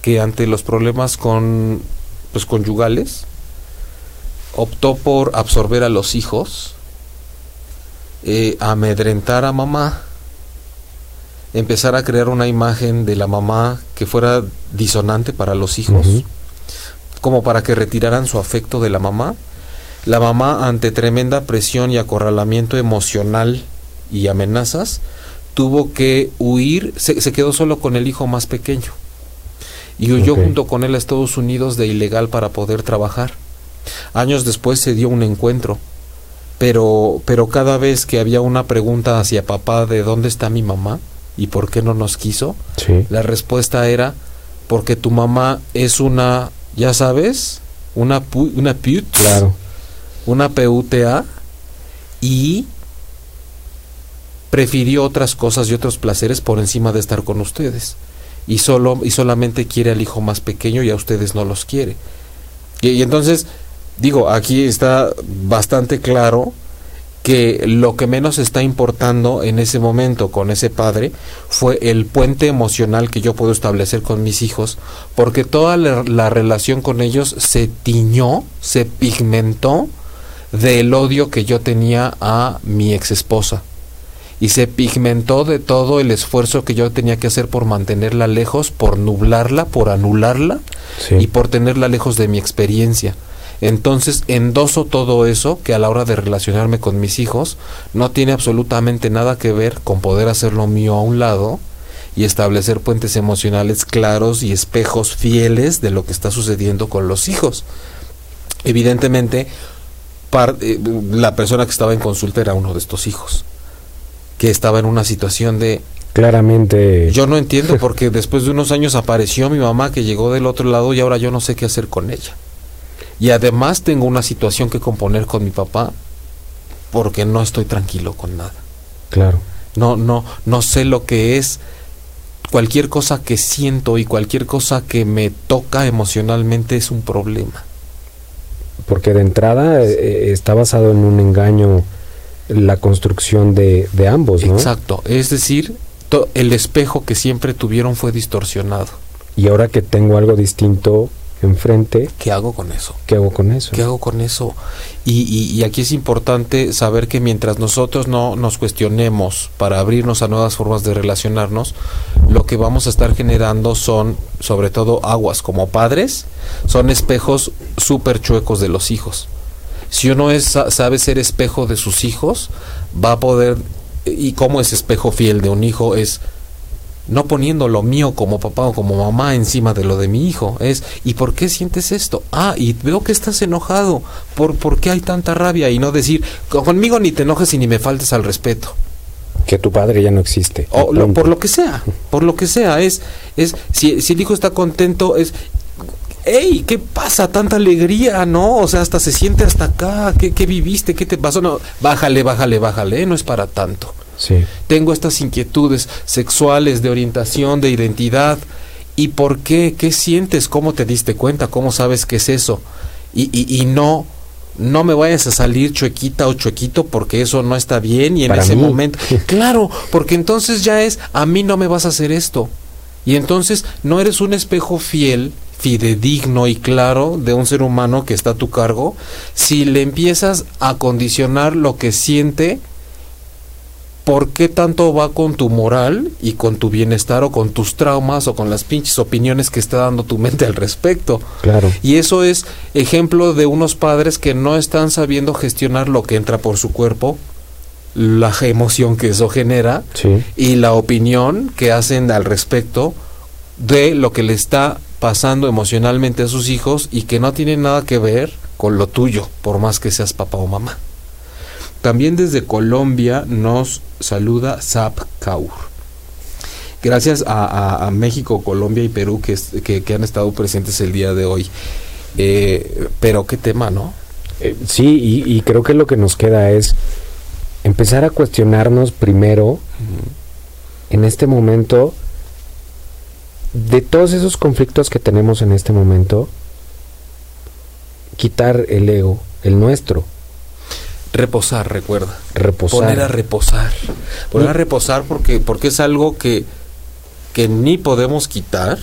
que ante los problemas con pues conyugales optó por absorber a los hijos, eh, amedrentar a mamá, empezar a crear una imagen de la mamá que fuera disonante para los hijos, como para que retiraran su afecto de la mamá. La mamá, ante tremenda presión y acorralamiento emocional y amenazas, tuvo que huir, se, se quedó solo con el hijo más pequeño y huyó junto con él a Estados Unidos de ilegal para poder trabajar. Años después se dio un encuentro, pero, pero cada vez que había una pregunta hacia papá de dónde está mi mamá y por qué no nos quiso, la respuesta era porque tu mamá es una, ya sabes, una, una PUT, claro. una PUTA y prefirió otras cosas y otros placeres por encima de estar con ustedes. Y solo y solamente quiere al hijo más pequeño y a ustedes no los quiere y entonces digo, aquí está bastante claro que lo que menos está importando en ese momento con ese padre fue el puente emocional que yo puedo establecer con mis hijos, porque toda la, relación con ellos se tiñó, se pigmentó del odio que yo tenía a mi ex esposa. Y se pigmentó de todo el esfuerzo que yo tenía que hacer por mantenerla lejos, por nublarla, por anularla y por tenerla lejos de mi experiencia. Entonces endoso todo eso que a la hora de relacionarme con mis hijos no tiene absolutamente nada que ver con poder hacer lo mío a un lado y establecer puentes emocionales claros y espejos fieles de lo que está sucediendo con los hijos. Evidentemente, eh, la persona que estaba en consulta era uno de estos hijos, que estaba en una situación de claramente. Yo no entiendo porque después de unos años apareció mi mamá que llegó del otro lado y ahora yo no sé qué hacer con ella. Y además tengo una situación que componer con mi papá porque no estoy tranquilo con nada. Claro. No, no, no sé lo que es cualquier cosa que siento y cualquier cosa que me toca emocionalmente es un problema. Porque de entrada eh, eh, está basado en un engaño la construcción de, de ambos, ¿no? Exacto. Es decir, el espejo que siempre tuvieron fue distorsionado. Y ahora que tengo algo distinto, enfrente. ¿Qué hago con eso? ¿Qué hago con eso? ¿Qué hago con eso? Y, y, aquí es importante saber que mientras nosotros no nos cuestionemos para abrirnos a nuevas formas de relacionarnos, lo que vamos a estar generando son, sobre todo aguas como padres, son espejos súper chuecos de los hijos. Si uno es, sabe ser espejo de sus hijos, va a poder, y como es espejo fiel de un hijo, es no poniendo lo mío como papá o como mamá encima de lo de mi hijo. Es, ¿y por qué sientes esto? Ah, y veo que estás enojado. ¿Por, ¿Por qué hay tanta rabia? Y no decir, conmigo ni te enojes y ni me faltes al respeto. Que tu padre ya no existe. O por lo que sea, por lo que sea. Es, es si, si el hijo está contento, es ¡Ey! ¿Qué pasa? Tanta alegría, ¿no? O sea, hasta se siente hasta acá. ¿Qué, qué viviste? ¿Qué te pasó? No, bájale, bájale, bájale. No es para tanto. Sí. Tengo estas inquietudes sexuales, de orientación, de identidad. ¿Y por qué? ¿Qué sientes? ¿Cómo te diste cuenta? ¿Cómo sabes qué es eso? Y, y, y no no me vayas a salir chuequita o chuequito porque eso no está bien y en ese momento claro porque entonces ya es a mí no me vas a hacer esto y entonces no eres un espejo fiel fidedigno y claro de un ser humano que está a tu cargo si le empiezas a condicionar lo que siente ¿por qué tanto va con tu moral y con tu bienestar o con tus traumas o con las pinches opiniones que está dando tu mente al respecto? Claro. Y eso es ejemplo de unos padres que no están sabiendo gestionar lo que entra por su cuerpo, la emoción que eso genera y la opinión que hacen al respecto de lo que le está pasando emocionalmente a sus hijos y que no tiene nada que ver con lo tuyo, por más que seas papá o mamá. También desde Colombia nos saluda Zap Kaur. Gracias a, México, Colombia y Perú que, que, han estado presentes el día de hoy. Eh, pero qué tema, ¿no? Eh, sí, y, creo que lo que nos queda es empezar a cuestionarnos primero, en este momento, de todos esos conflictos que tenemos en este momento, quitar el ego, el nuestro. Reposar, recuerda. Reposar. Poner a reposar. Poner a reposar porque, porque es algo que, que ni podemos quitar,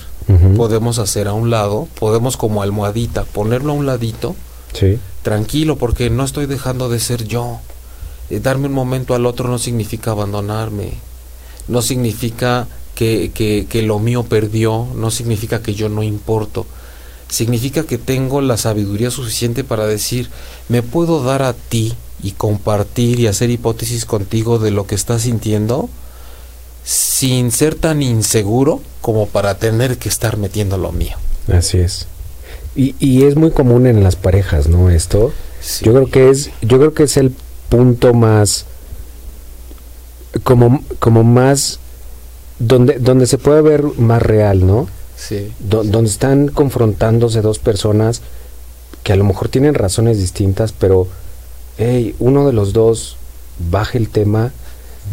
podemos hacer a un lado, podemos como almohadita ponerlo a un ladito. Sí. Tranquilo, porque no estoy dejando de ser yo. Eh, darme un momento al otro no significa abandonarme. No significa que, que, que lo mío perdió, no significa que yo no importo. Significa que tengo la sabiduría suficiente para decir, me puedo dar a ti y compartir y hacer hipótesis contigo de lo que estás sintiendo sin ser tan inseguro como para tener que estar metiendo lo mío. Así es. Y, y es muy común en las parejas, ¿no? Esto. Yo creo que es, yo creo que es el punto más como, como más donde, donde se puede ver más real, ¿no? Sí. donde están confrontándose dos personas que a lo mejor tienen razones distintas, pero hey, uno de los dos baja el tema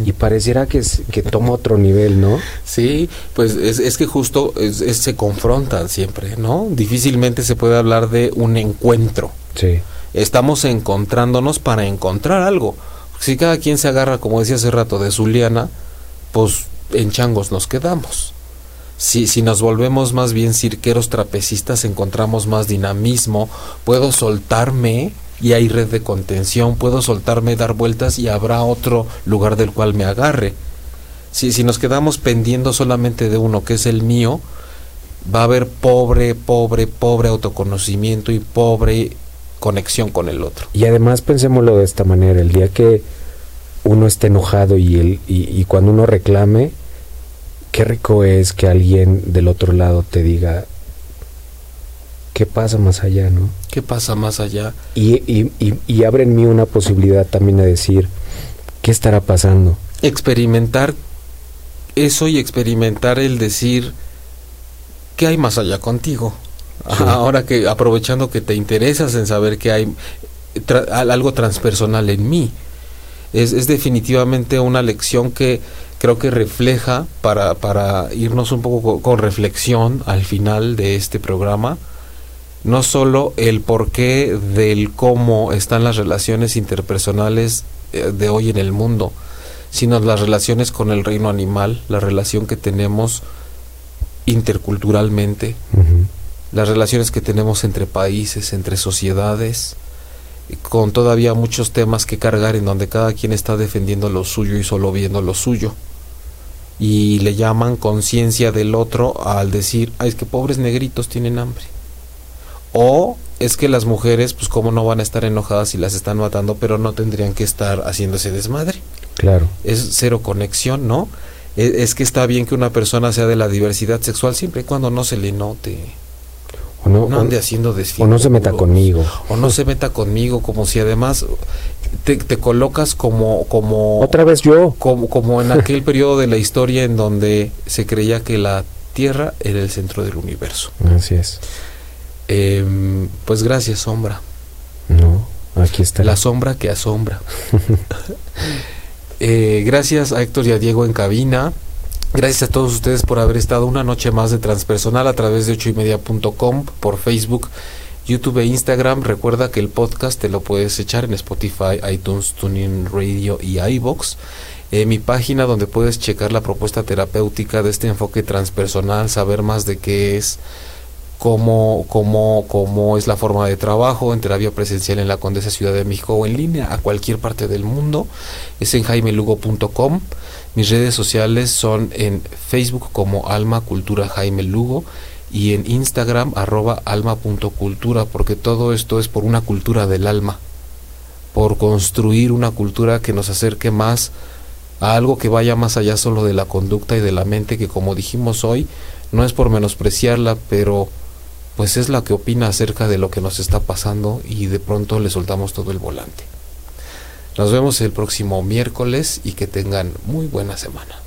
y pareciera que, que toma otro nivel, ¿no? Sí, pues es, es que justo se confrontan siempre, ¿no? Difícilmente se puede hablar de un encuentro. Sí. Estamos encontrándonos para encontrar algo. Si cada quien se agarra, como decía hace rato, de su liana, pues en changos nos quedamos. Si, si nos volvemos más bien cirqueros trapecistas, encontramos más dinamismo, puedo soltarme y hay red de contención, puedo soltarme, dar vueltas y habrá otro lugar del cual me agarre. Si, si nos quedamos pendiendo solamente de uno, que es el mío, va a haber pobre, pobre, pobre autoconocimiento y pobre conexión con el otro. Y además pensémoslo de esta manera, el día que uno esté enojado y, el, y cuando uno reclame, qué rico es que alguien del otro lado te diga, ¿qué pasa más allá, no? ¿Qué pasa más allá? Y, y, y, y abre en mí una posibilidad también de decir, ¿qué estará pasando? Experimentar eso y experimentar el decir, ¿qué hay más allá contigo? Ahora que aprovechando que te interesas en saber que hay algo transpersonal en mí, es, es definitivamente una lección que creo que refleja para, para irnos un poco con reflexión al final de este programa no solo el porqué del cómo están las relaciones interpersonales eh, de hoy en el mundo, sino las relaciones con el reino animal, la relación que tenemos interculturalmente, las relaciones que tenemos entre países, entre sociedades, con todavía muchos temas que cargar en donde cada quien está defendiendo lo suyo y solo viendo lo suyo. Y le llaman conciencia del otro al decir, ay, es que pobres negritos tienen hambre o es que las mujeres, pues cómo no van a estar enojadas si las están matando, pero no tendrían que estar haciéndose desmadre. Claro. Es cero conexión, ¿no? E, es, que está bien que una persona sea de la diversidad sexual siempre y cuando no se le note. O no, ande haciendo O no se meta conmigo. O no se meta conmigo, como si además te, te colocas como, como, Otra vez yo. como, como en aquel periodo de la historia en donde se creía que la Tierra era el centro del universo. Así es. Em, pues gracias, sombra. No, aquí está. La sombra que asombra. Eh, gracias a Héctor y a Diego en cabina. Gracias a todos ustedes por haber estado una noche más de transpersonal a través de ochoymedia.com, por Facebook, YouTube e Instagram. Recuerda que el podcast te lo puedes echar en Spotify, iTunes, TuneIn Radio y iBox. Eh, mi página donde puedes checar la propuesta terapéutica de este enfoque transpersonal, saber más de qué es, cómo, cómo, cómo es la forma de trabajo en terapia presencial en la Condesa Ciudad de México o en línea a cualquier parte del mundo. Es en jaimelugo.com. Mis redes sociales son en Facebook como Alma Cultura Jaime Lugo y en Instagram arroba alma.cultura porque todo esto es por una cultura del alma, por construir una cultura que nos acerque más a algo que vaya más allá solo de la conducta y de la mente que como dijimos hoy no es por menospreciarla pero pues es la que opina acerca de lo que nos está pasando y de pronto le soltamos todo el volante. Nos vemos el próximo miércoles y que tengan muy buena semana.